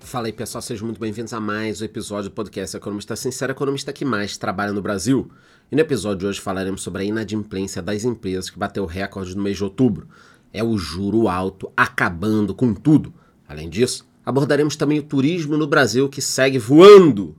Fala aí pessoal, sejam muito bem-vindos a mais um episódio do podcast Economista Sincero, economista que mais trabalha no Brasil. E no episódio de hoje falaremos sobre a inadimplência das empresas que bateu recorde no mês de outubro. É o juro alto acabando com tudo. Além disso, abordaremos também o turismo no Brasil que segue voando.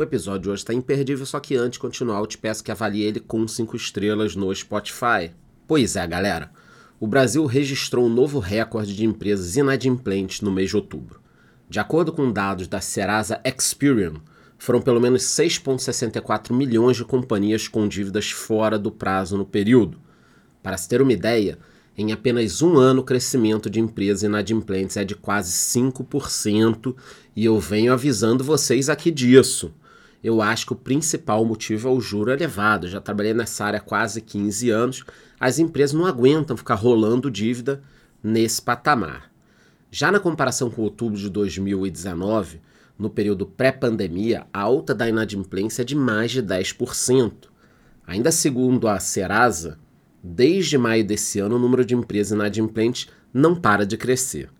O episódio hoje está imperdível, só que antes de continuar, eu te peço que avalie ele com 5 estrelas no Spotify. Pois é, galera. O Brasil registrou um novo recorde de empresas inadimplentes no mês de outubro. De acordo com dados da Serasa Experian, foram pelo menos 6,64 milhões de companhias com dívidas fora do prazo no período. Para se ter uma ideia, em apenas um ano o crescimento de empresas inadimplentes é de quase 5%, e eu venho avisando vocês aqui disso. Eu acho que o principal motivo é o juro elevado. Já trabalhei nessa área há quase 15 anos. As empresas não aguentam ficar rolando dívida nesse patamar. Já na comparação com outubro de 2019, no período pré-pandemia, a alta da inadimplência é de mais de 10%. Ainda segundo a Serasa, desde maio desse ano o número de empresas inadimplentes não para de crescer.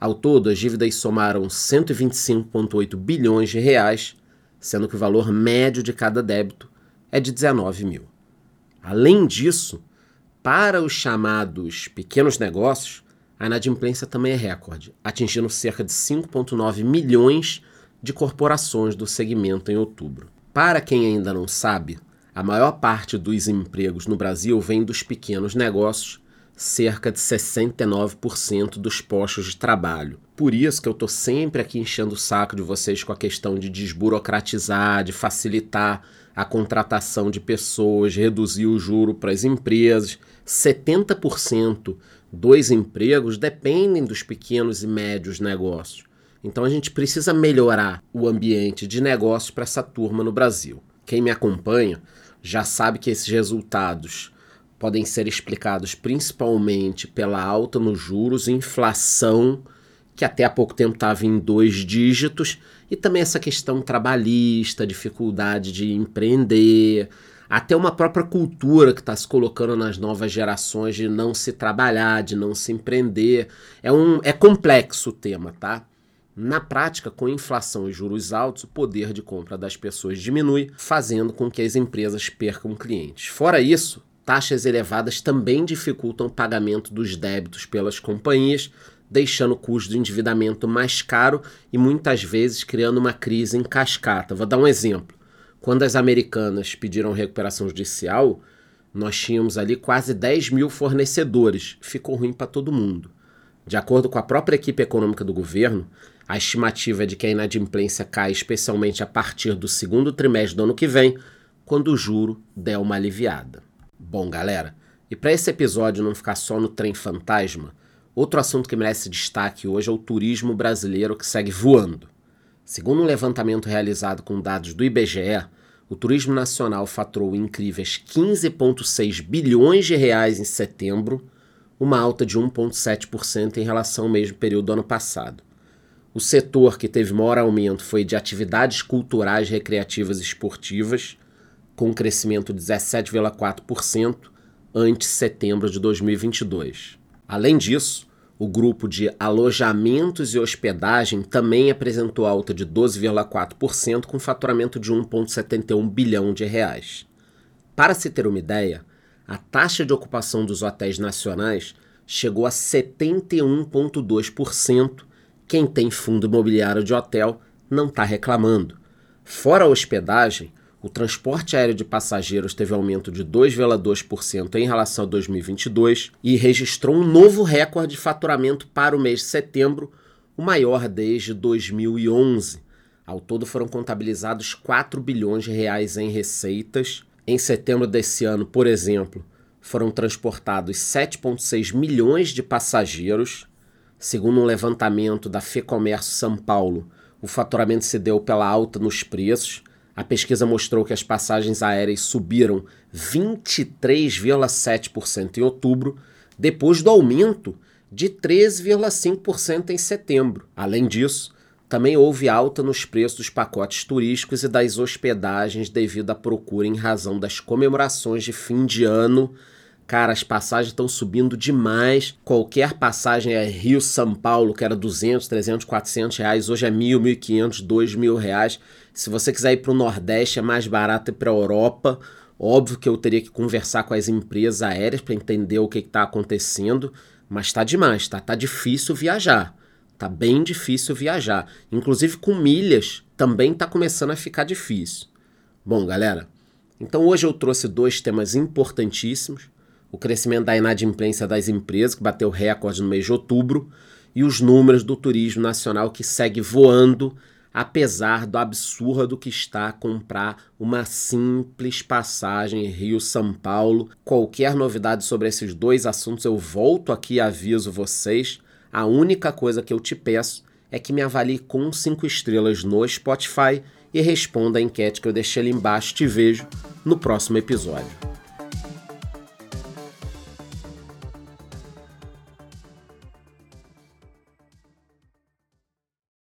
Ao todo, as dívidas somaram 125,8 bilhões de reais, sendo que o valor médio de cada débito é de 19 mil. Além disso, para os chamados pequenos negócios, a inadimplência também é recorde, atingindo cerca de 5,9 milhões de corporações do segmento em outubro. Para quem ainda não sabe, a maior parte dos empregos no Brasil vem dos pequenos negócios, cerca de 69% dos postos de trabalho. Por isso que eu estou sempre aqui enchendo o saco de vocês com a questão de desburocratizar, de facilitar a contratação de pessoas, reduzir o juro para as empresas. 70% dois empregos dependem dos pequenos e médios negócios. Então a gente precisa melhorar o ambiente de negócios para essa turma no Brasil. Quem me acompanha já sabe que esses resultados podem ser explicados principalmente pela alta nos juros, inflação, que até há pouco tempo estava em dois dígitos, e também essa questão trabalhista, dificuldade de empreender, até uma própria cultura que está se colocando nas novas gerações de não se trabalhar, de não se empreender. É, um, é complexo o tema, tá? Na prática, com inflação e juros altos, o poder de compra das pessoas diminui, fazendo com que as empresas percam clientes. Fora isso, taxas elevadas também dificultam o pagamento dos débitos pelas companhias, deixando o custo de endividamento mais caro e muitas vezes criando uma crise em cascata. Vou dar um exemplo. Quando as americanas pediram recuperação judicial, nós tínhamos ali quase 10 mil fornecedores. Ficou ruim para todo mundo. De acordo com a própria equipe econômica do governo, a estimativa é de que a inadimplência cai especialmente a partir do segundo trimestre do ano que vem, quando o juro der uma aliviada. Bom, galera, e para esse episódio não ficar só no trem fantasma, outro assunto que merece destaque hoje é o turismo brasileiro que segue voando. Segundo um levantamento realizado com dados do IBGE, o turismo nacional faturou incríveis 15,6 bilhões de reais em setembro, uma alta de 1,7% em relação ao mesmo período do ano passado. O setor que teve maior aumento foi de atividades culturais, recreativas e esportivas, com um crescimento de 17,4% ante setembro de 2022. Além disso, o grupo de alojamentos e hospedagem também apresentou alta de 12,4%, com faturamento de 1,71 bilhão de reais. Para se ter uma ideia, a taxa de ocupação dos hotéis nacionais chegou a 71,2%. Quem tem fundo imobiliário de hotel não está reclamando. Fora a hospedagem, o transporte aéreo de passageiros teve aumento de 2,2% em relação a 2022 e registrou um novo recorde de faturamento para o mês de setembro, o maior desde 2011. Ao todo foram contabilizados 4 bilhões de reais em receitas. Em setembro desse ano, por exemplo, foram transportados 7,6 milhões de passageiros. Segundo um levantamento da FEComércio São Paulo, o faturamento se deu pela alta nos preços a pesquisa mostrou que as passagens aéreas subiram 23,7% em outubro, depois do aumento de 13,5% em setembro. Além disso, Também houve alta nos preços dos pacotes turísticos e das hospedagens devido à procura em razão das comemorações de fim de ano. Cara, as passagens estão subindo demais. Qualquer passagem é Rio-São Paulo, que era 200, 300, 400 reais, hoje é 1.000, 1.500, 2.000 reais. Se você quiser ir para o Nordeste, é mais barato ir para a Europa. Óbvio que eu teria que conversar com as empresas aéreas para entender o que está acontecendo, mas está demais, tá? Tá difícil viajar. Tá bem difícil viajar. Inclusive com milhas também está começando a ficar difícil. Bom, galera, então hoje eu trouxe dois temas importantíssimos: o crescimento da inadimplência das empresas, que bateu recorde no mês de outubro, e os números do turismo nacional que segue voando apesar do absurdo que está comprar uma simples passagem Rio-São Paulo. Qualquer novidade sobre esses dois assuntos eu volto aqui e aviso vocês. A única coisa que eu te peço é que me avalie com 5 estrelas no Spotify e responda a enquete que eu deixei ali embaixo. Te vejo no próximo episódio.